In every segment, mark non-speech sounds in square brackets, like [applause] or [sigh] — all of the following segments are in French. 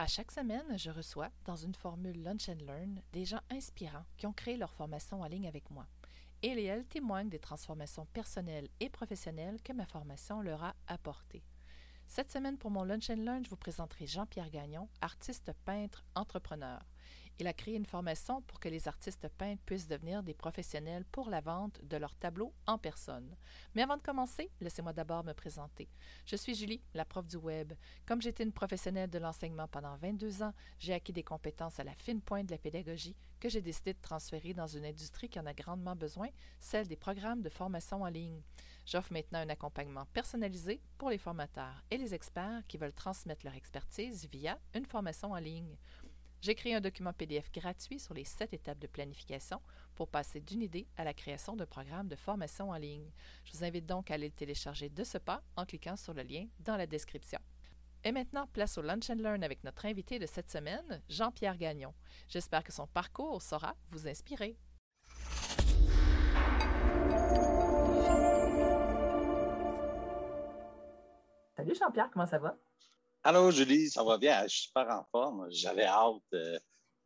À chaque semaine, je reçois, dans une formule Lunch and Learn, des gens inspirants qui ont créé leur formation en ligne avec moi. Et elles témoignent des transformations personnelles et professionnelles que ma formation leur a apportées. Cette semaine, pour mon Lunch and Learn, je vous présenterai Jean-Pierre Gagnon, artiste peintre entrepreneur. Il a créé une formation pour que les artistes peintres puissent devenir des professionnels pour la vente de leurs tableaux en personne. Mais avant de commencer, laissez-moi d'abord me présenter. Je suis Julie, la prof du web. Comme j'étais une professionnelle de l'enseignement pendant 22 ans, j'ai acquis des compétences à la fine pointe de la pédagogie que j'ai décidé de transférer dans une industrie qui en a grandement besoin, celle des programmes de formation en ligne. J'offre maintenant un accompagnement personnalisé pour les formateurs et les experts qui veulent transmettre leur expertise via une formation en ligne. J'ai créé un document PDF gratuit sur les sept étapes de planification pour passer d'une idée à la création d'un programme de formation en ligne. Je vous invite donc à aller le télécharger de ce pas en cliquant sur le lien dans la description. Et maintenant, place au Lunch and Learn avec notre invité de cette semaine, Jean-Pierre Gagnon. J'espère que son parcours saura vous inspirer. Salut Jean-Pierre, comment ça va? Allô, Julie, ça va bien? Je suis super en forme. J'avais hâte. Euh,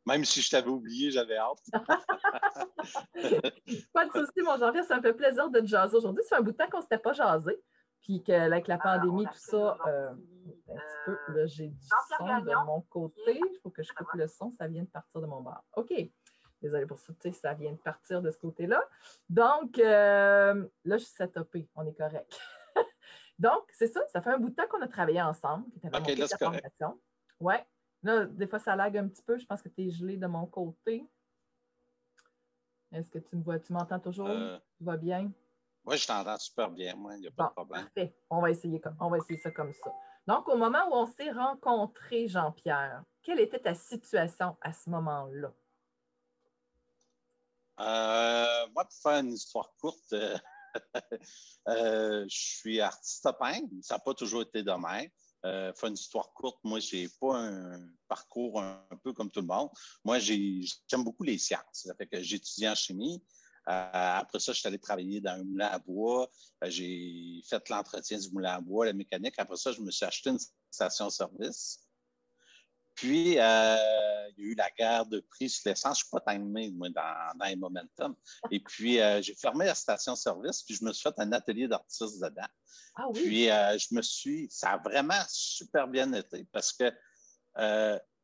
même si je t'avais oublié, j'avais hâte. [laughs] pas de souci, mon Jean-Pierre. Ça me fait plaisir de te jaser aujourd'hui. Ça fait un bout de temps qu'on ne s'était pas jasé. Puis qu'avec la pandémie, tout ça, euh, un petit peu, là, j'ai du son de mon côté. Il faut que je coupe le son. Ça vient de partir de mon bar. OK. Désolée pour ça, ça vient de partir de ce côté-là. Donc, euh, là, je suis setupée. On est correct. [laughs] Donc, c'est ça, ça fait un bout de temps qu'on a travaillé ensemble, que tu avais là, formation. Oui. Là, des fois, ça lag un petit peu. Je pense que tu es gelé de mon côté. Est-ce que tu me vois, tu m'entends toujours? Euh, tu vas bien? Oui, je t'entends super bien, moi, il n'y a pas de problème. Parfait. On va, essayer, on va essayer ça comme ça. Donc, au moment où on s'est rencontrés, Jean-Pierre, quelle était ta situation à ce moment-là? Euh, moi, pour faire une histoire courte, euh, Euh, je suis artiste peintre. Ça n'a pas toujours été de même. Euh, une histoire courte, moi, je n'ai pas un parcours un, peu comme tout le monde. Moi, j'aime beaucoup les sciences. Ça fait que j'ai étudié en chimie. Euh, après ça, je suis allé travailler dans un moulin à bois. J'ai fait l'entretien du moulin à bois, la mécanique. Après ça, je me suis acheté une station-service. Puis, euh, il y a eu la guerre de prix sur l'essence. Je ne suis pas timé, moi, dans, dans les momentum. Et puis, euh, j'ai fermé la station-service, puis je me suis fait un atelier d'artiste dedans. Ah oui? Puis, euh, je me suis... Ça a vraiment super bien été parce que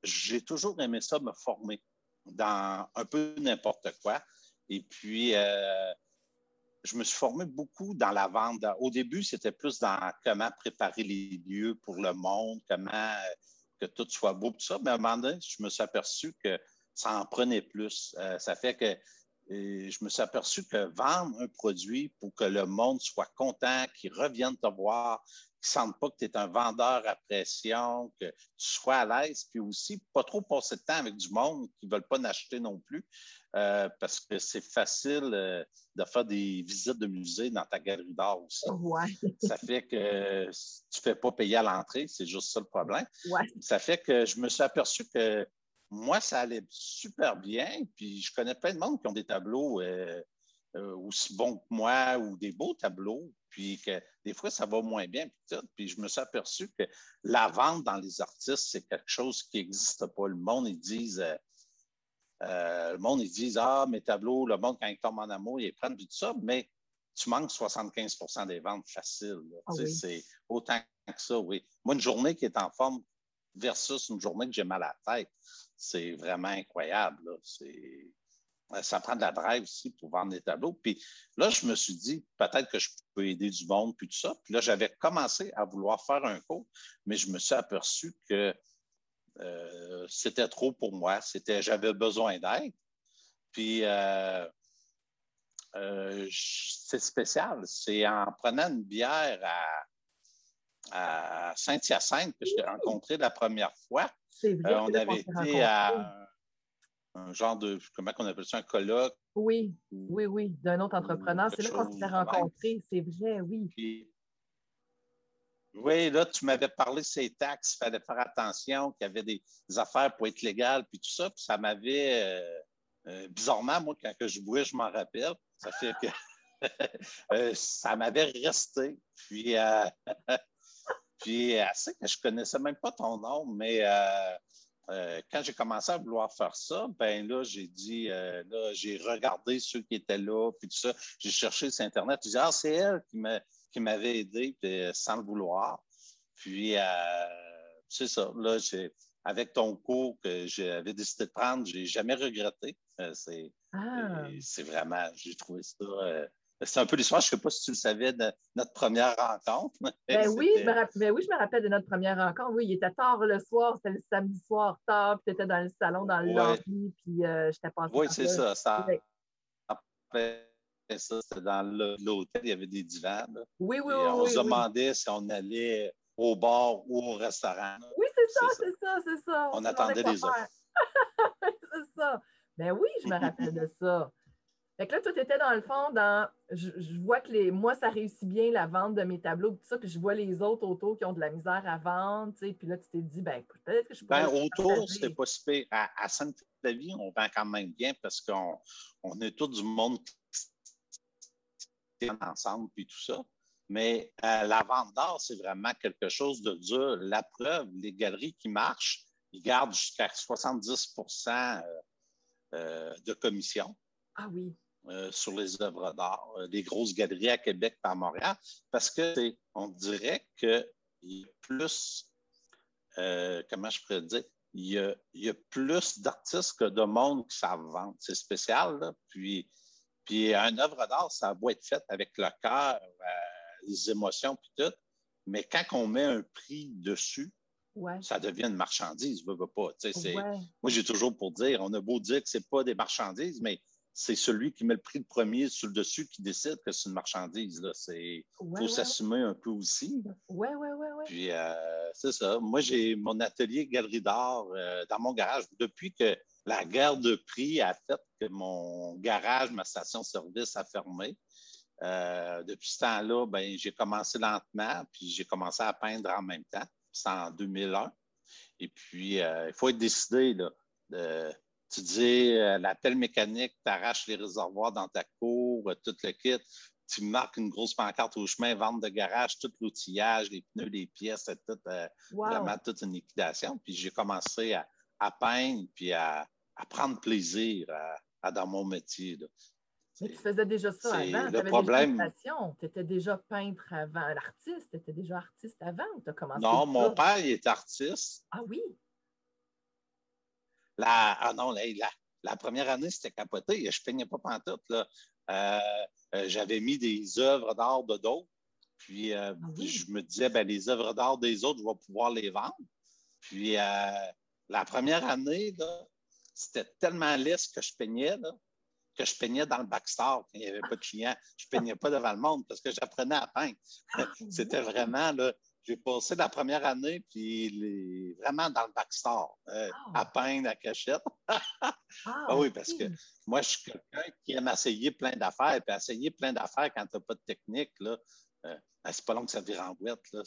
j'ai toujours aimé ça, me former dans un peu n'importe quoi. Et puis, je me suis formé beaucoup dans la vente. Au début, c'était plus dans comment préparer les lieux pour le monde, comment que tout soit beau, tout ça. Mais à un moment donné, je me suis aperçu que ça en prenait plus. Euh, ça fait que euh, je me suis aperçu que vendre un produit pour que le monde soit content, qu'il revienne te voir, qu'ils ne sentent pas que tu es un vendeur à pression, que tu sois à l'aise, puis aussi pas trop passer de temps avec du monde qui ne veulent pas n'acheter non plus, euh, parce que c'est facile euh, de faire des visites de musée dans ta galerie d'art aussi. Ça fait que tu ne fais pas payer à l'entrée, c'est juste ça le problème. Ça fait que je me suis aperçu que moi, ça allait super bien, puis je connais plein de monde qui ont des tableaux euh, aussi bons que moi ou des beaux tableaux, puis que des fois, ça va moins bien. Puis, puis je me suis aperçu que la vente dans les artistes, c'est quelque chose qui n'existe pas. Le monde, ils disent, euh, euh, le monde, ils disent, ah, mes tableaux, le monde, quand ils tombent en amour, ils prennent, tout ça, mais tu manques 75% des ventes faciles. Ah c'est autant que ça, oui. Moi, une journée qui est en forme versus une journée que j'ai mal à la tête, c'est vraiment incroyable. C'est euh, ça prend de la drive aussi pour vendre des tableaux. Puis là, je me suis dit, peut-être que je peux aider du monde, puis tout ça. Puis là, j'avais commencé à vouloir faire un cours, mais je me suis aperçu que euh, c'était trop pour moi. C'était, j'avais besoin d'aide. Puis euh, c'est spécial. C'est en prenant une bière à, Saint-Hyacinthe que je t'ai rencontré la première fois. on avait été à un genre de, comment on appelle ça, un colloque. Oui, oui, oui, d'un autre entrepreneur. C'est là qu'on s'est rencontrés, c'est vrai, oui. oui, là, tu m'avais parlé de ces taxes, il fallait faire attention, qu'il y avait des, affaires pour être légal, puis tout ça, puis ça m'avait, euh, euh, bizarrement, moi, quand je jouais, je m'en rappelle, ça fait que [laughs] euh, ça m'avait resté. Puis, [laughs] Puis, assez que je connaissais même pas ton nom, mais euh, euh, quand j'ai commencé à vouloir faire ça, ben là, j'ai dit, là, j'ai regardé ceux qui étaient là, puis tout ça. J'ai cherché sur Internet. J'ai dit, ah, c'est elle qui m'avait aidé, sans le vouloir. Puis, c'est ça. Là, avec ton cours que j'avais décidé de prendre, j'ai jamais regretté. c'est ah. vraiment, j'ai trouvé ça c'est un peu l'histoire. Je ne sais pas si tu le savais de notre première rencontre. Ben oui, je me ben oui, je me rappelle de notre première rencontre. Oui, il était tard le soir, c'était le samedi soir tard, puis tu étais dans le salon, dans le lobby, puis euh, j'étais passée. Oui, c'est ça. ça ça, c'était dans l'hôtel, il y avait des divans. Oui, oui, oui. On se demandait si on allait au bar ou au restaurant. Oui, c'est ça, c'est ça, c'est ça. On, attendait les autres. [laughs] c'est ça. Ben oui, je me rappelle de ça. Fait que là, tu étais dans le fond, dans. Je, vois que les, moi, ça réussit bien la vente de mes tableaux, tout ça, puis je vois les autres autour qui ont de la misère à vendre, tu sais, puis là, tu t'es dit, ben peut-être que je peux. Ben, autour, c'était pas super. À, à Sainte-Flavie, on vend quand même bien parce qu'on on est tout du monde qui est ensemble, puis tout ça. Mais euh, la vente d'art, c'est vraiment quelque chose de dur. La preuve, les galeries qui marchent, ils gardent jusqu'à 70% euh, euh, de commission. Ah oui. Euh, sur les œuvres d'art, euh, des grosses galeries à Québec par Montréal, parce que on dirait qu'il y a plus, euh, comment je pourrais dire, il y a, plus d'artistes que de monde qui savent vendre. C'est spécial, là. Puis, puis une œuvre d'art, ça doit être fait avec le cœur, les émotions, puis tout. Mais quand on met un prix dessus, ça devient une marchandise, veut, pas. Moi, j'ai toujours pour dire, on a beau dire que ce n'est pas des marchandises, mais c'est celui qui met le prix le premier sur le dessus qui décide que c'est une marchandise. Il faut s'assumer un peu aussi. Oui, oui, oui. Puis, euh, c'est ça. Moi, j'ai mon atelier galerie d'art euh, dans mon garage. Depuis que la guerre de prix a fait que mon garage, ma station-service a fermé, euh, depuis ce temps-là, ben, j'ai commencé lentement, puis j'ai commencé à peindre en même temps. C'est en 2001. Et puis, il faut être décidé là, de tu dis euh, la pelle mécanique, tu arraches les réservoirs dans ta cour, euh, tout le kit, tu marques une grosse pancarte au chemin, vente de garage, tout l'outillage, les pneus, les pièces, c'est tout, euh, vraiment toute une liquidation. Puis j'ai commencé à, peindre puis à, prendre plaisir dans mon métier. Mais tu faisais déjà ça avant. Le problème. Tu étais déjà peintre avant. L'artiste, tu étais déjà artiste avant ou tu as commencé? Non, mon père, il est artiste. Ah oui? La, ah non, la, première année, c'était capoté. Je ne peignais pas pantoute. Là. Euh, euh, j'avais mis des œuvres d'art de d'autres. Puis euh, ah je me disais, ben, les œuvres d'art des autres, je vais pouvoir les vendre. Puis la première année, c'était tellement lisse que je peignais, que je peignais dans le backstore quand il n'y avait pas de clients. Je ne peignais pas devant le monde parce que j'apprenais à peindre. Ah [laughs] c'était vraiment, là, j'ai passé la première année, puis vraiment dans le backstore, euh, ah. à peindre, à cachette. [laughs] Ah, ah, oui, parce que moi, je suis quelqu'un qui aime essayer plein d'affaires, puis essayer plein d'affaires quand tu n'as pas de technique, là, euh, ben, c'est pas long que ça vire en boîte. Là,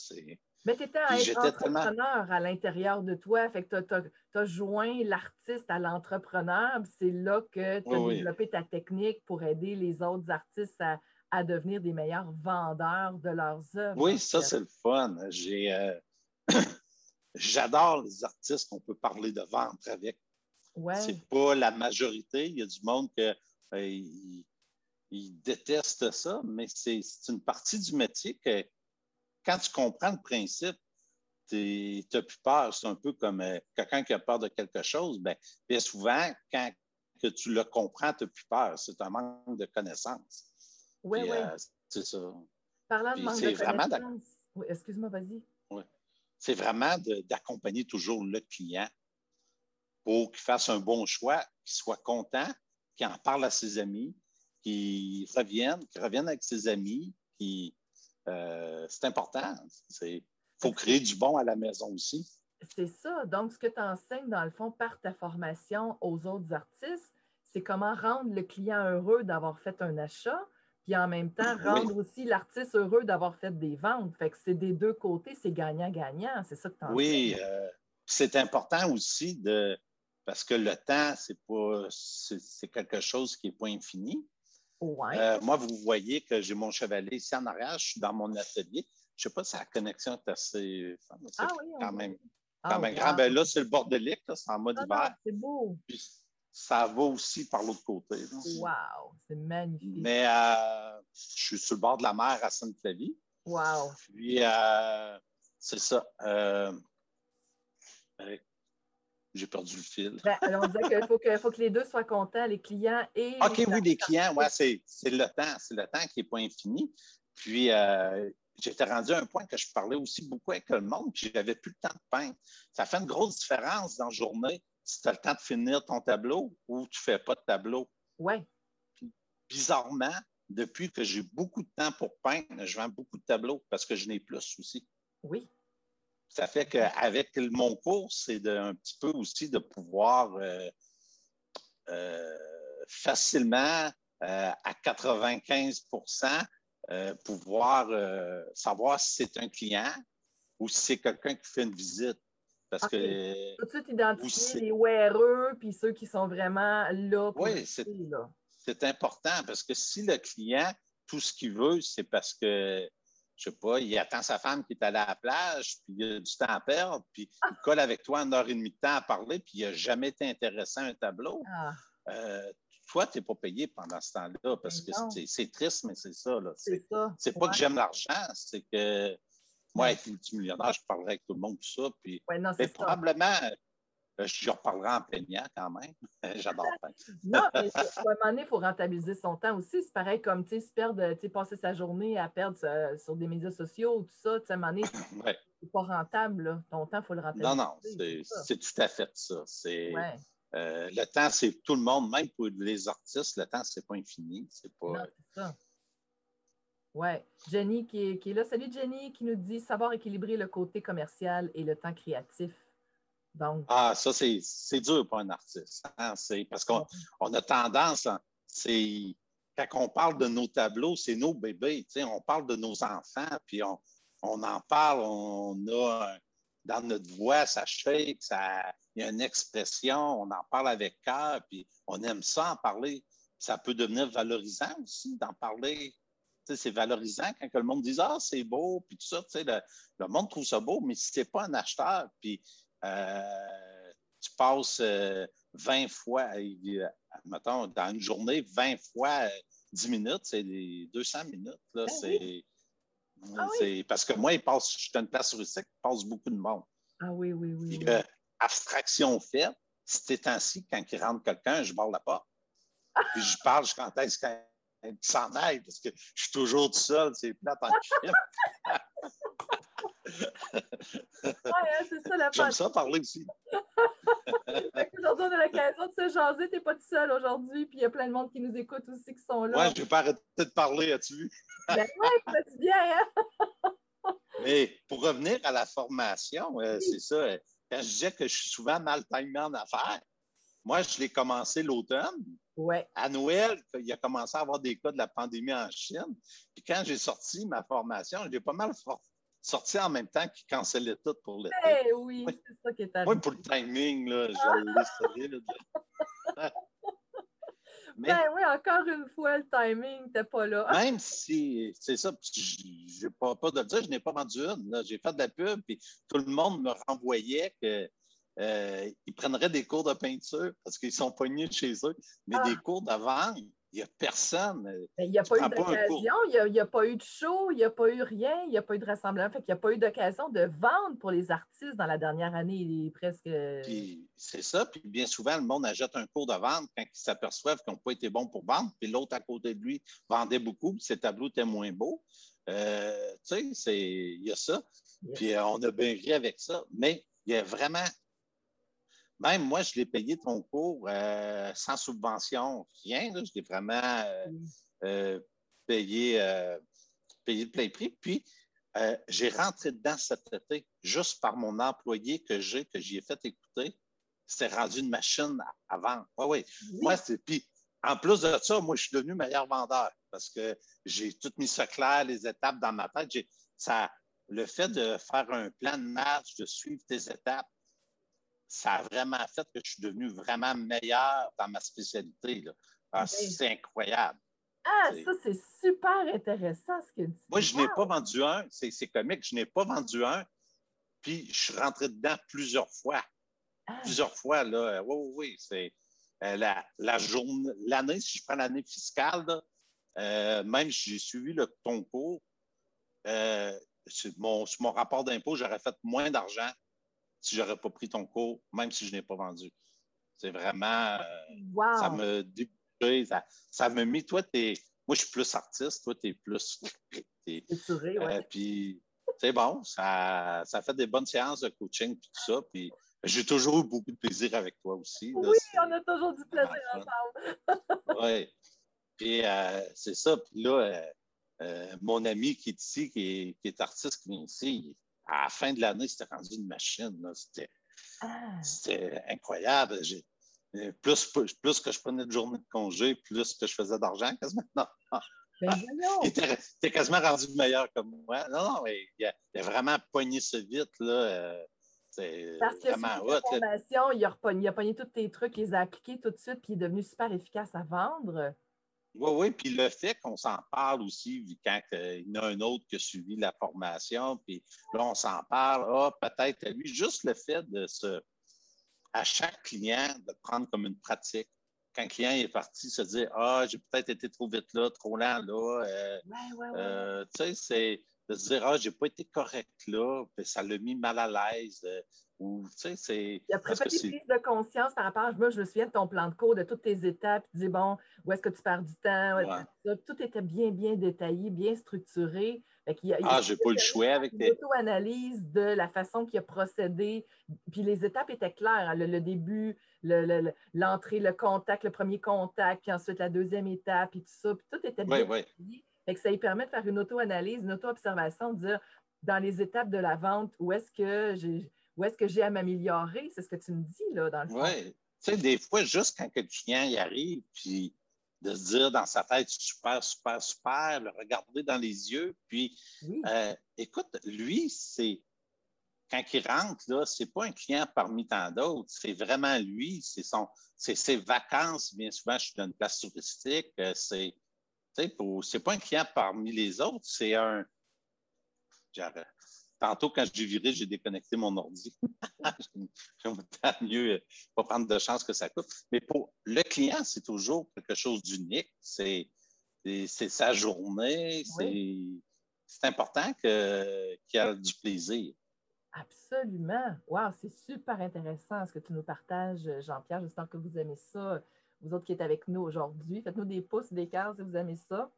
Mais tu étais un entrepreneur à l'intérieur de toi, fait que tu as, joint l'artiste à l'entrepreneur, c'est là que tu as développé ta technique pour aider les autres artistes à, à devenir des meilleurs vendeurs de leurs œuvres. Oui, ça, c'est le fun. Euh, [coughs] j'adore les artistes qu'on peut parler de vente avec. Ouais. C'est pas la majorité. Il y a du monde qui euh, déteste ça, mais c'est une partie du métier que quand tu comprends le principe, tu n'as plus peur. C'est un peu comme euh, quelqu'un qui a peur de quelque chose. Ben, bien souvent, quand que tu le comprends, tu n'as plus peur. C'est un manque de connaissance. Oui, oui. Euh, c'est ça. Parlant de manque de connaissances. Oui, excuse-moi, vas-y. Oui. C'est vraiment d'accompagner toujours le client pour qu'il fasse un bon choix, qu'il soit content, qu'il en parle à ses amis, qu'il revienne, qu'il revienne avec ses amis. Euh, c'est important. Il faut créer du bon à la maison aussi. C'est ça. Donc, ce que tu enseignes, dans le fond, par ta formation aux autres artistes, c'est comment rendre le client heureux d'avoir fait un achat, puis en même temps, rendre aussi l'artiste heureux d'avoir fait des ventes. Fait que c'est des deux côtés, c'est gagnant-gagnant. C'est ça que tu Oui, euh, c'est important aussi de. Parce que le temps, c'est pas c'est quelque chose qui n'est pas infini. Ouais. Euh, moi, vous voyez que j'ai mon chevalet ici en arrière, je suis dans mon atelier. je ne sais pas si la connexion est assez. Ah oui, quand même, Ah, quand même wow. grand. Ben là, c'est le bordelique, c'est en mode Ah, hiver. c'est beau. Puis ça va aussi par l'autre côté. Wow, c'est magnifique. Mais euh, je suis sur le bord de la mer à Sainte-Flavie. Wow. Puis, euh, c'est ça. euh, euh, j'ai perdu le fil. Ben, alors, on disait qu'il faut que, faut que les deux soient contents, les clients et. OK, les oui, les clients, ouais, c'est c'est le temps. C'est le temps qui n'est pas infini. Puis, j'étais rendu à un point que je parlais aussi beaucoup avec le monde, puis j'avais plus le temps de peindre. Ça fait une grosse différence dans la journée si tu as le temps de finir ton tableau ou tu ne fais pas de tableau. Oui, Bizarrement, depuis que j'ai beaucoup de temps pour peindre, je vends beaucoup de tableaux parce que je n'ai plus aussi. oui. Ça fait qu'avec mon cours, c'est un petit peu aussi de pouvoir euh, euh, facilement, euh, à 95% euh, pouvoir savoir si c'est un client ou si c'est quelqu'un qui fait une visite. Parce que Tout de suite identifier les wearers puis ceux qui sont vraiment là pour Oui, c'est- là? c'est important parce que si le client, tout ce qu'il veut, c'est parce que, je sais pas, il attend sa femme qui est allée à la plage, puis il a du temps à perdre, puis il colle avec toi une heure et demie de temps à parler, puis il n'a jamais été intéressant à un tableau, Ah, euh, toi, tu n'es pas payé pendant ce temps-là parce que Mais non. c'est- triste, mais c'est ça. c'est C'est ça. c'est pas Ouais. que j'aime l'argent, c'est que moi, être multimillionnaire, je parlerai avec tout le monde, tout ça, puis Ouais, non, mais probablement, euh, je reparlerai en plaignant quand même. [laughs] J'adore [laughs] peindre. Non, mais à un moment donné, il faut rentabiliser son temps aussi. C'est pareil comme, se perdre, sais, passer sa journée à perdre euh, sur des médias sociaux, tout ça, à un moment donné, [laughs] Ouais. c'est pas rentable, là. Ton temps, il faut le rentabiliser. Non, non, c'est tout à fait ça. C'est Ouais. euh, le temps, c'est tout le monde, même pour les artistes, le temps, c'est pas infini. C'est pas. Ouais. Jenny qui est, là. Salut Jenny, qui nous dit savoir équilibrer le côté commercial et le temps créatif. Donc, Ah, ça, c'est dur pour un artiste. hein. Parce qu'on on a tendance, c'est quand on parle de nos tableaux, c'est nos bébés. On parle de nos enfants, puis on, on en parle, on a dans notre voix, ça shake, ça, il y a une expression, on en parle avec cœur, puis on aime ça en parler. Ça peut devenir valorisant aussi d'en parler. C'est valorisant quand que le monde dit Ah, c'est beau, puis tout ça. Le, le monde trouve ça beau, mais si tu n'es pas un acheteur, puis euh, tu passes euh, 20 fois, euh, mettons, dans une journée, 20 fois euh, 10 minutes, c'est des 200 minutes. Là, Ben c'est, Ah oui. Parce que moi, il passe, je suis une place touristique, il passe beaucoup de monde. ah oui, oui, oui. Puis, oui. euh, abstraction faite, ces temps-ci, quand il rentre quelqu'un, je barre la porte. Puis je parle, je quand est-ce qu'il s'en aille, parce que je suis toujours tout seul, c'est plate en. Ouais, hein, c'est ça la J'aime ça parler aussi. [laughs] Aujourd'hui, on a l'occasion de se jaser. Tu n'es pas tout seul aujourd'hui. Puis il y a plein de monde qui nous écoute aussi, qui sont là. Ouais, je vais pas arrêter de parler, as-tu vu? Ben ouais, [laughs] du bien, hein? Mais pour revenir à la formation, euh, c'est ça. euh, Quand je disais que je suis souvent mal timé en affaires, moi, je l'ai commencé l'automne. Ouais. À Noël, il a commencé à avoir des cas de la pandémie en Chine. Puis quand j'ai sorti ma formation, j'ai pas mal sorti en même temps qu'ils cancellaient tout pour l'été. Eh oui, Oui. c'est ça qui est arrivé. pour le timing, là, je l'ai solide. [laughs] Mais Ben oui, encore une fois, le timing n'était pas là. [laughs] même si, c'est ça, je n'ai pas, pas de le dire, je n'ai pas vendu une. J'ai fait de la pub, puis tout le monde me renvoyait que euh, ils prendraient des cours de peinture parce qu'ils sont pognés chez eux. Mais Ah. des cours de vente, il n'y a personne. Il n'y a pas eu pas d'occasion, il n'y a, pas eu de show, il n'y a pas eu rien, il n'y a pas eu de rassemblement. Fait qu'il n'y a pas eu d'occasion de vendre pour les artistes dans la dernière année. Il est presque. Puis c'est ça. Puis bien souvent, le monde achète un cours de vente quand ils s'aperçoivent qu'ils n'ont pas été bons pour vendre. Puis l'autre à côté de lui vendait beaucoup, puis ses tableaux étaient moins beaux. Euh, tu sais, c'est- il y a ça. Yes. Puis euh, on a bien ri avec ça. Mais il y a vraiment. Même moi, je l'ai payé ton cours euh, sans subvention, rien. là. je l'ai vraiment euh, euh, payé, payé de plein prix. Puis j'ai rentré dedans cet été juste par mon employé que j'ai, que j'y ai fait écouter. C'était rendu une machine à vendre. Oui. Moi, c'est. Puis en plus de ça, moi, je suis devenu meilleur vendeur parce que j'ai tout mis ça clair, les étapes dans ma tête. Ça, le fait de faire un plan de match, de suivre tes étapes, ça a vraiment fait que je suis devenu vraiment meilleur dans ma spécialité. là. Ah, Oui. C'est incroyable. Ah, ça, c'est super intéressant ce que tu Moi, je n'ai pas vendu un. C'est comique, je n'ai pas vendu un. Puis, je suis rentré dedans plusieurs fois. Ah. Plusieurs fois, là. Oui, oui, oui. C'est euh, la, la journée, l'année, si je prends l'année fiscale, euh, même si j'ai suivi le, ton cours, euh, sur, mon, mon rapport d'impôt, j'aurais fait moins d'argent si je n'aurais pas pris ton cours, même si je n'ai pas vendu. C'est vraiment. Ça me ça, ça me met. Toi, es, moi, je suis plus artiste, toi, tu es plus. [laughs] Es, ouais. Puis, c'est bon, ça, ça fait des bonnes séances de coaching et tout ça. Puis, j'ai toujours eu beaucoup de plaisir avec toi aussi. oui, on a toujours du plaisir ensemble. oui. Puis, euh, c'est ça. Puis là, euh, euh, mon ami qui est ici, qui est, artiste, qui vient ici, à la fin de l'année, c'était rendu une machine. C'était ah. incroyable. Plus, plus, que je prenais de journée de congé, plus que je faisais d'argent quasiment. Non. Ben il était, quasiment rendu meilleur que moi. Non, non, mais il a, il a vraiment poigné ça vite. Là, c'est Parce que vraiment hot. Formation, il, a il a pogné tous tes trucs, il les a appliqués tout de suite, puis il est devenu super efficace à vendre. Oui, oui, puis le fait qu'on s'en parle aussi, quand il y en a un autre qui a suivi la formation, puis là, on s'en parle, ah, peut-être lui, juste le fait de se, à chaque client, de prendre comme une pratique. Quand le client est parti, se dire, ah, j'ai peut-être été trop vite là, trop lent là. Euh, euh, tu sais, c'est de se dire, ah, j'ai pas été correct là, puis ça l'a mis mal à l'aise. Euh, ou, tu sais, c'est. Il a pris pas prise de conscience par rapport à. Moi, je me souviens de ton plan de cours, de toutes tes étapes. Tu dis, bon, où est-ce que tu perds du temps? Tout était bien, bien détaillé, bien structuré. Il ah, j'ai pas le choix avec tes. auto-analyse de la façon qu'il a procédé. Puis les étapes étaient claires. Hein. Le, début, l'entrée, le, contact, le premier contact, puis ensuite la deuxième étape, puis tout ça. Puis tout était bien oui, oui. ça lui permet de faire une auto-analyse, une auto-observation, de dire dans les étapes de la vente, où est-ce que j'ai où est-ce que j'ai à m'améliorer? C'est ce que tu me dis, là, dans le fond. Oui. Tu sais, des fois, juste quand le client y arrive, puis de se dire dans sa tête super, super, super, le regarder dans les yeux. Puis, euh, écoute, lui, c'est quand il rentre, là, c'est pas un client parmi tant d'autres, c'est vraiment lui, c'est son, c'est ses vacances. Bien souvent, je suis dans une place touristique, euh, c'est, c'est pas un client parmi les autres, c'est un, Tantôt, quand j'ai viré, j'ai déconnecté mon ordi. [laughs] J'aime mieux pas prendre de chance que ça coupe. Mais pour le client, c'est toujours quelque chose d'unique. C'est sa journée. C'est important qu'il ait du plaisir. Absolument. Wow, c'est super intéressant ce que tu nous partages, Jean-Pierre. J'espère que vous aimez ça, vous autres qui êtes avec nous aujourd'hui. Faites-nous des pouces, des cœurs si vous aimez ça.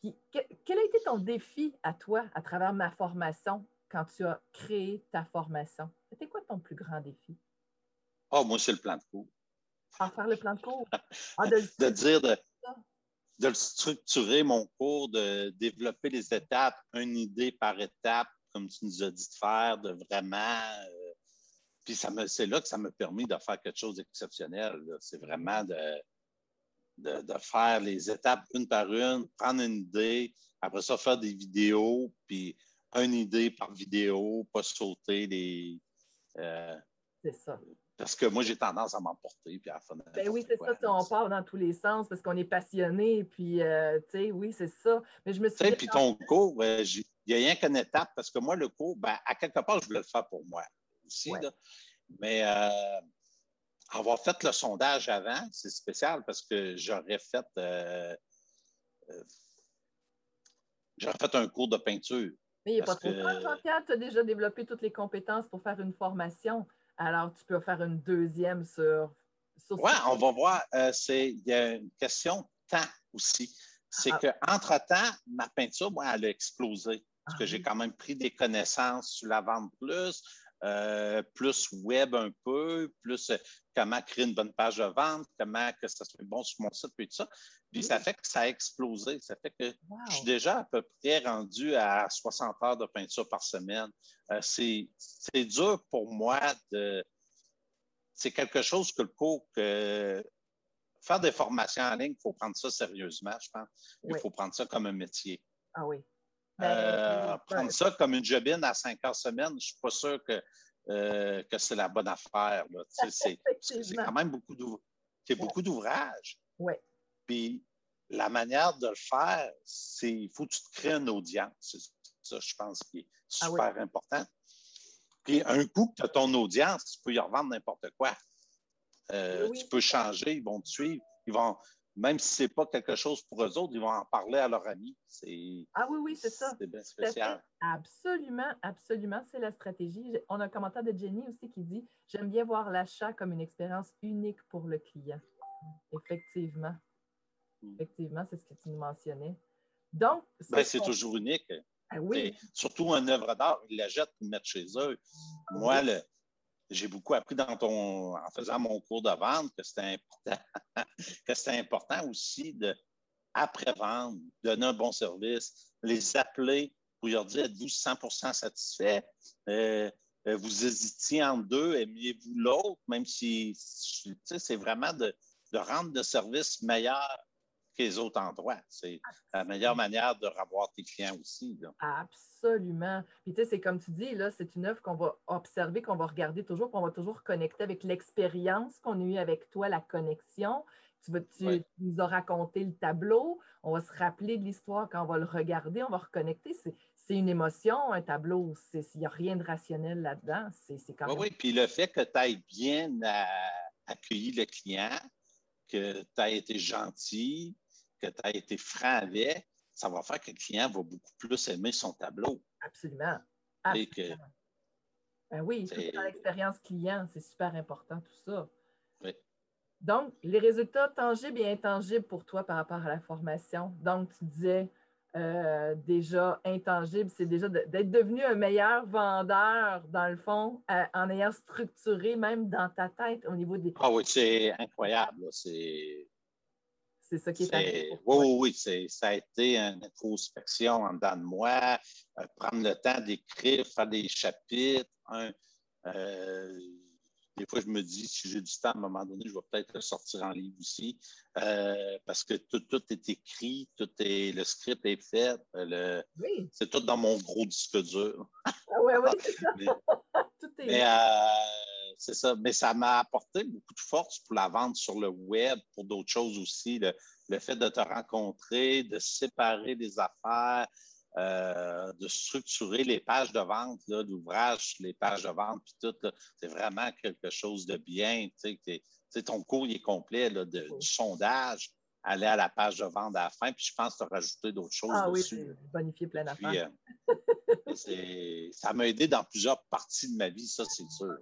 Puis, quel a été ton défi à toi à travers ma formation quand tu as créé ta formation? C'était quoi ton plus grand défi? Oh, moi, c'est le plan de cours. Ah, faire le plan de cours? [laughs] Ah, de, dire, de, de structurer mon cours, de développer les étapes, une idée par étape, comme tu nous as dit de faire, de vraiment. Euh, puis c'est là que ça m'a permis de faire quelque chose d'exceptionnel. C'est vraiment de, de, de, faire les étapes une par une, prendre une idée, après ça, faire des vidéos, puis une idée par vidéo, pas sauter les. Euh, c'est ça. Parce que moi, j'ai tendance à m'emporter. Puis à ben oui, c'est ça. On part dans tous les sens parce qu'on est passionné. Puis, euh, tu sais, oui, c'est ça. Mais je me suis. Puis ton cours, il n'y a rien qu'une étape parce que moi, le cours, ben, à quelque part, je voulais le faire pour moi aussi. Mais euh, avoir fait le sondage avant, c'est spécial parce que j'aurais fait. j'aurais fait un cours de peinture. Mais il n'y a pas trop de temps, Jean-Pierre. Tu as déjà développé toutes les compétences pour faire une formation. Alors, tu peux faire une deuxième sur. oui, on va voir. Euh, il y a une question temps aussi. C'est ah. qu'entre-temps, ma peinture, moi, elle a explosé. Parce que ah j'ai quand même pris des connaissances sur la vente plus, euh, plus web un peu, plus euh, comment créer une bonne page de vente, comment que ça soit bon sur mon site, puis tout ça. Puis ça fait que ça a explosé. Ça fait que je suis déjà à peu près rendu à 60 heures de peinture par semaine. Euh, c'est dur pour moi de. C'est quelque chose que le cours. Que... Faire des formations en ligne, il faut prendre ça sérieusement, je pense. Il faut prendre ça comme un métier. Ah oui. Euh, prendre ça comme une jobine à 5 heures semaine, je ne suis pas sûr que, euh, que c'est la bonne affaire. [laughs] C'est quand même beaucoup d'ouvrages. Oui. Puis la manière de le faire, c'est il faut que tu te crées une audience. Ça, je pense, qui est Ah oui. super important. Puis un coup que tu as ton audience, tu peux y revendre n'importe quoi. Euh, Oui. Tu peux changer, ils vont te suivre. Ils vont, même si ce n'est pas quelque chose pour eux autres, ils vont en parler à leurs amis. C'est Ah oui, oui, c'est ça. c'est bien spécial. Absolument, absolument, c'est la stratégie. On a un commentaire de Jenny aussi qui dit J'aime bien voir l'achat comme une expérience unique pour le client. Effectivement. Mm. Effectivement, c'est ce que tu nous mentionnais. Donc, Ben, c'est toujours unique. Ah oui, surtout une œuvre d'art, ils la jettent pour mettre chez eux. Moi, le- j'ai beaucoup appris dans ton, en faisant mon cours de vente que c'était important, [laughs] que c'était important aussi de, après-vente, donner un bon service, les appeler pour leur dire êtes-vous 100% satisfait? Euh, euh, vous hésitiez entre deux, aimiez-vous l'autre, même si tu sais, c'est vraiment de, de rendre le service meilleur que les autres endroits. C'est la meilleure manière de revoir tes clients aussi. là. absolument. Puis tu sais, c'est comme tu dis, là, c'est une œuvre qu'on va observer, qu'on va regarder toujours, qu'on va toujours connecter avec l'expérience qu'on a eue avec toi, la connexion. Tu, vas, tu, Ouais. tu nous as raconté le tableau, on va se rappeler de l'histoire quand on va le regarder, on va reconnecter. C'est, une émotion, un tableau. Il n'y a rien de rationnel là-dedans. C'est, quand Oui, même oui. Puis le fait que tu aies bien accueilli le client, que tu as été gentil, que tu as été franc avec, ça va faire que le client va beaucoup plus aimer son tableau. absolument. Que- absolument. Ben oui, l'expérience client, c'est super important tout ça. Oui. Donc, les résultats tangibles et intangibles pour toi par rapport à la formation. Donc, tu disais euh, déjà intangible, c'est déjà d'être devenu un meilleur vendeur, dans le fond, euh, en ayant structuré même dans ta tête au niveau des. Ah oui, c'est incroyable. C'est, C'est ça qui est arrivé oui, oui, oui. c'est- ça a été une introspection en dedans de moi, euh, prendre le temps d'écrire, faire des chapitres. euh, des fois, je me dis, si j'ai du temps, à un moment donné, je vais peut-être le sortir en livre aussi, euh, parce que tout, tout est écrit, tout est, le script est fait, le- Oui, c'est tout dans mon gros disque dur. ah, ouais, c'est ça. [laughs] Mais- [laughs] Tout est. Mais c'est ça. Mais ça m'a apporté beaucoup de force pour la vente sur le web, pour d'autres choses aussi. Le, le fait de te rencontrer, de séparer les affaires, euh, de structurer les pages de vente, l'ouvrage, les pages de vente, puis tout, c'est vraiment quelque chose de bien. Tu sais, t'es- tu sais, ton cours il est complet là, de- du sondage, aller à la page de vente à la fin, puis je pense que tu as rajouté d'autres choses ah oui, dessus. c'est bonifié plein d'affaires. euh, [laughs] ça m'a aidé dans plusieurs parties de ma vie, ça, c'est sûr.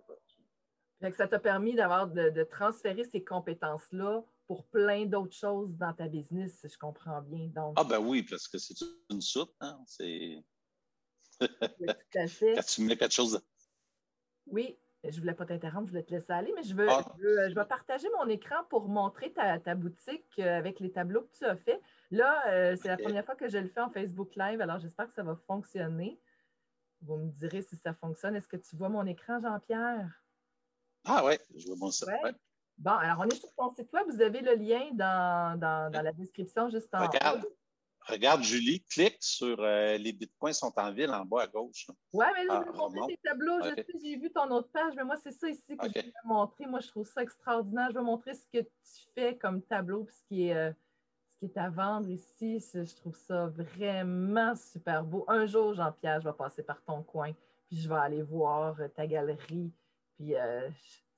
Que ça t'a permis d'avoir de, de transférer ces compétences-là pour plein d'autres choses dans ta business, si je comprends bien. Donc, Ah ben oui, parce que c'est une soupe, hein? C'est [laughs] quand tu mets quelque chose. Oui, je ne voulais pas t'interrompre, je voulais te laisser aller, mais je veux, Ah. je, veux- je vais partager mon écran pour montrer ta, ta boutique euh, avec les tableaux que tu as fait. Là, euh, c'est la première fois que je le fais en Facebook Live, alors j'espère que ça va fonctionner. Vous me direz si ça fonctionne. Est-ce que tu vois mon écran, Jean-Pierre? Ah ouais, je vois mon site. Ouais. ouais. Bon, alors on est sur ton site web. Vous avez le lien dans, dans- dans la description juste en Regarde, haut. regarde, Julie, clique sur euh, les bitcoins sont en ville en bas à gauche. Oui, mais là, Ah, je vais montrer tes tableaux. Je sais, j'ai vu ton autre page, mais moi, c'est ça ici que je veux montrer. Moi, je trouve ça extraordinaire. Je veux montrer ce que tu fais comme tableau, puis ce qui est, euh, ce qui est à vendre ici. Je trouve ça vraiment super beau. Un jour, Jean-Pierre, je vais passer par ton coin, puis je vais aller voir euh, ta galerie. Puis euh,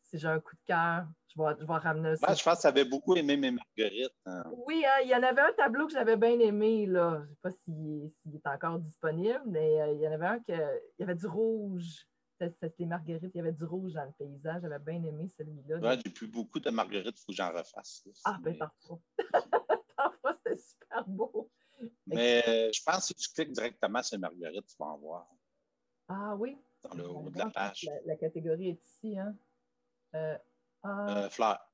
si j'ai un coup de cœur, je vais, je vais ramener ça. Moi, je pense que tu avais beaucoup aimé mes marguerites. hein. Oui, hein, il y en avait un tableau que j'avais bien aimé. Là. Je ne sais pas s'il s'il est encore disponible, mais euh, il y en avait un que il y avait du rouge. C'était les marguerites, il y avait du rouge dans le paysage. J'avais bien aimé celui-là. Ouais, j'ai plus beaucoup de marguerites, il faut que j'en refasse. là. ah, ben parfois. [laughs] parfois, c'était super beau. mais, euh, je pense que si tu cliques directement sur les marguerites, tu vas en voir Ah oui. Dans le haut de la page. La, la catégorie est ici. Hein? Euh, ah, Euh, fleurs.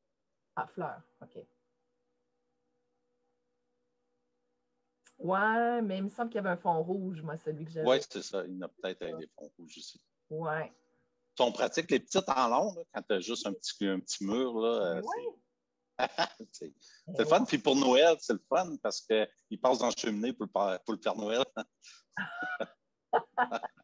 ah, fleurs. OK. Ouais, mais il me semble qu'il y avait un fond rouge, moi, celui que j'avais. Oui, c'est ça. Il y en a peut-être des fonds rouges aussi. Ouais. sont pratiques. Les petites en long, là, quand tu as juste un petit, un petit mur, là, euh, Ouais. c'est- [laughs] le fun. Puis pour Noël, c'est le fun parce qu'ils passent dans la cheminée pour le, pour le Père Noël. [laughs]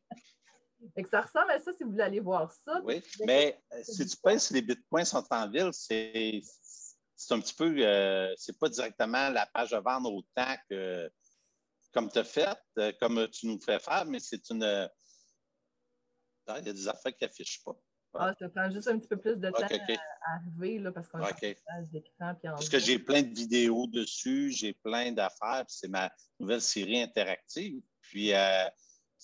Ça ressemble à ça si vous voulez aller voir ça. Oui. Mais euh, si tu penses que les bitcoins sont en ville, c'est un petit peu, euh, c'est pas directement la page de vente autant que comme tu as fait, euh, comme tu nous fais faire, mais c'est une. Ah, il y a des affaires qui n'affichent pas. Ah, ça prend juste un petit peu plus de temps à arriver là, parce qu'on a okay. d'écran. Parce que j'ai plein de vidéos dessus, j'ai plein d'affaires, c'est ma nouvelle série interactive. Puis euh,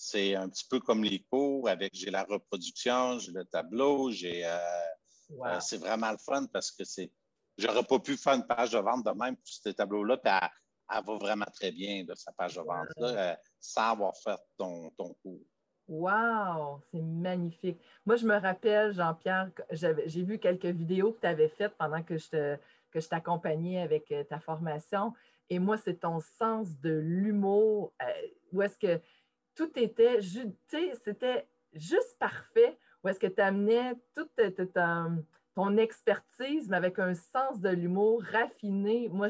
c'est un petit peu comme les cours avec j'ai la reproduction, j'ai le tableau, j'ai. Euh, c'est vraiment le fun parce que c'est. J'aurais pas pu faire une page de vente de même pour ce tableau-là, puis elle, va vraiment très bien, de sa page de vente-là, euh, sans avoir fait ton, ton cours. Wow, c'est magnifique. Moi, je me rappelle, Jean-Pierre, j'ai vu quelques vidéos que tu avais faites pendant que je, que je t'accompagnais avec euh, ta formation. Et moi, c'est ton sens de l'humour, où est-ce que tout était, tu sais, c'était juste parfait où est-ce que tu amenais toute ton expertise, mais avec un sens de l'humour raffiné. Moi,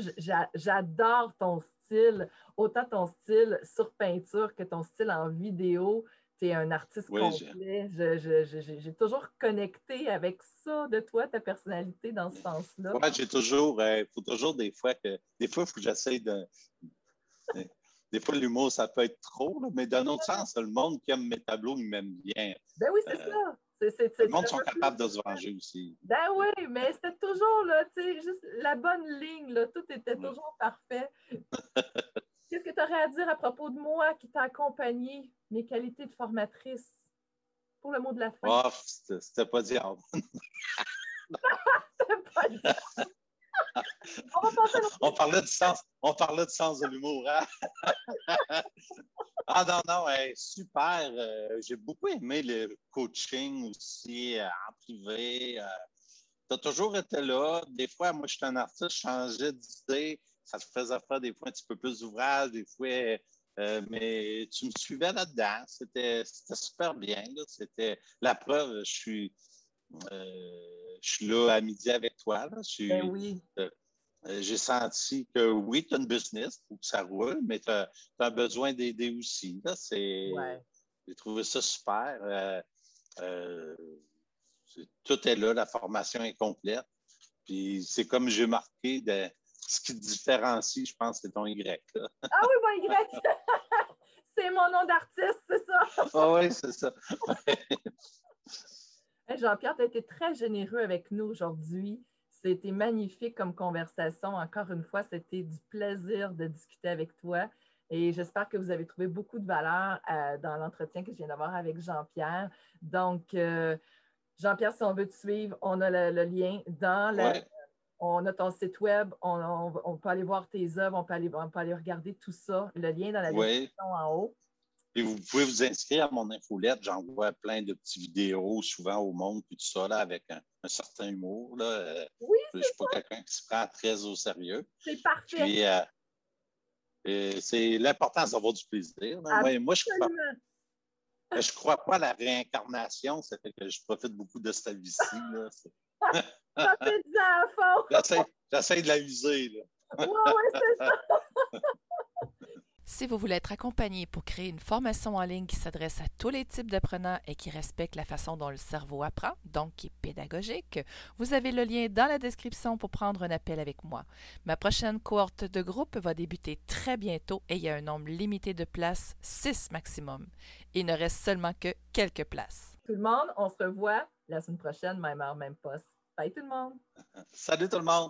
j'adore ton style, autant ton style sur peinture que ton style en vidéo. Tu es un artiste complet. J'ai toujours connecté avec ça de toi, ta personnalité dans ce sens-là. Moi, j'ai toujours, il euh, faut toujours des fois que, des fois, il faut que j'essaie de, des fois, l'humour, ça peut être trop, mais d'un autre sens, le monde qui aime mes tableaux, il m'aime bien. Ben oui, c'est euh, ça. le monde sont capables de se venger aussi. Ben oui, mais c'était toujours, là, tu sais, juste la bonne ligne, là, tout était toujours parfait. [laughs] Qu'est-ce que tu aurais à dire à propos de moi qui t'a accompagné, mes qualités de formatrice, pour le mot de la fin? Oh, c'était pas diable. [laughs] c'était pas diable on, parlait du sens, on parlait sens de l'humour. Hein? ah non, non, super. Euh, j'ai beaucoup aimé le coaching aussi euh, en privé. Euh. tu as toujours été là. Des fois, moi, je suis un artiste, je changeais d'idée. Ça te faisait faire des fois un petit peu plus d'ouvrage, des fois. mais tu me suivais là-dedans. C'était super bien. C'était la preuve. Je suis je suis là à midi avec toi. Ben oui. Euh, euh, j'ai senti que oui, tu as une business, faut que ça roule, mais tu as, besoin d'aider aussi. J'ai trouvé ça super. Euh, tout est là, la formation est complète. Puis c'est comme j'ai marqué, de, ce qui te différencie, je pense, c'est ton Y. Ah oui, mon Y! [laughs] c'est mon nom d'artiste, c'est ça? ah oui, c'est ça. [laughs] Jean-Pierre, tu as été très généreux avec nous aujourd'hui. C'était magnifique comme conversation. Encore une fois, c'était du plaisir de discuter avec toi. Et j'espère que vous avez trouvé beaucoup de valeur euh, dans l'entretien que je viens d'avoir avec Jean-Pierre. Donc, euh, Jean-Pierre, si on veut te suivre, on a le, lien dans la. On a ton site web, on, peut aller voir tes œuvres, on peut aller, on peut aller regarder tout ça. Le lien dans la description en haut. Et vous pouvez vous inscrire à mon infolette. J'envoie plein de petites vidéos, souvent au monde, puis tout ça, là, avec un, certain humour. Là. Euh, oui, je ne suis pas quelqu'un qui se prend très au sérieux. C'est parfait. Puis, euh, c'est l'important d'avoir du plaisir. moi, je crois, je crois pas à la réincarnation. Ça fait que je profite beaucoup de cette vie-ci. [laughs] [laughs] J'essaie de la user. Oui, oui, c'est ça. [laughs] Si vous voulez être accompagné pour créer une formation en ligne qui s'adresse à tous les types d'apprenants et qui respecte la façon dont le cerveau apprend, donc qui est pédagogique, vous avez le lien dans la description pour prendre un appel avec moi. Ma prochaine cohorte de groupe va débuter très bientôt et il y a un nombre limité de places, 6 maximum. Il ne reste seulement que quelques places. Tout le monde, on se revoit la semaine prochaine, même heure, même poste. Bye tout le monde. [laughs] Salut tout le monde.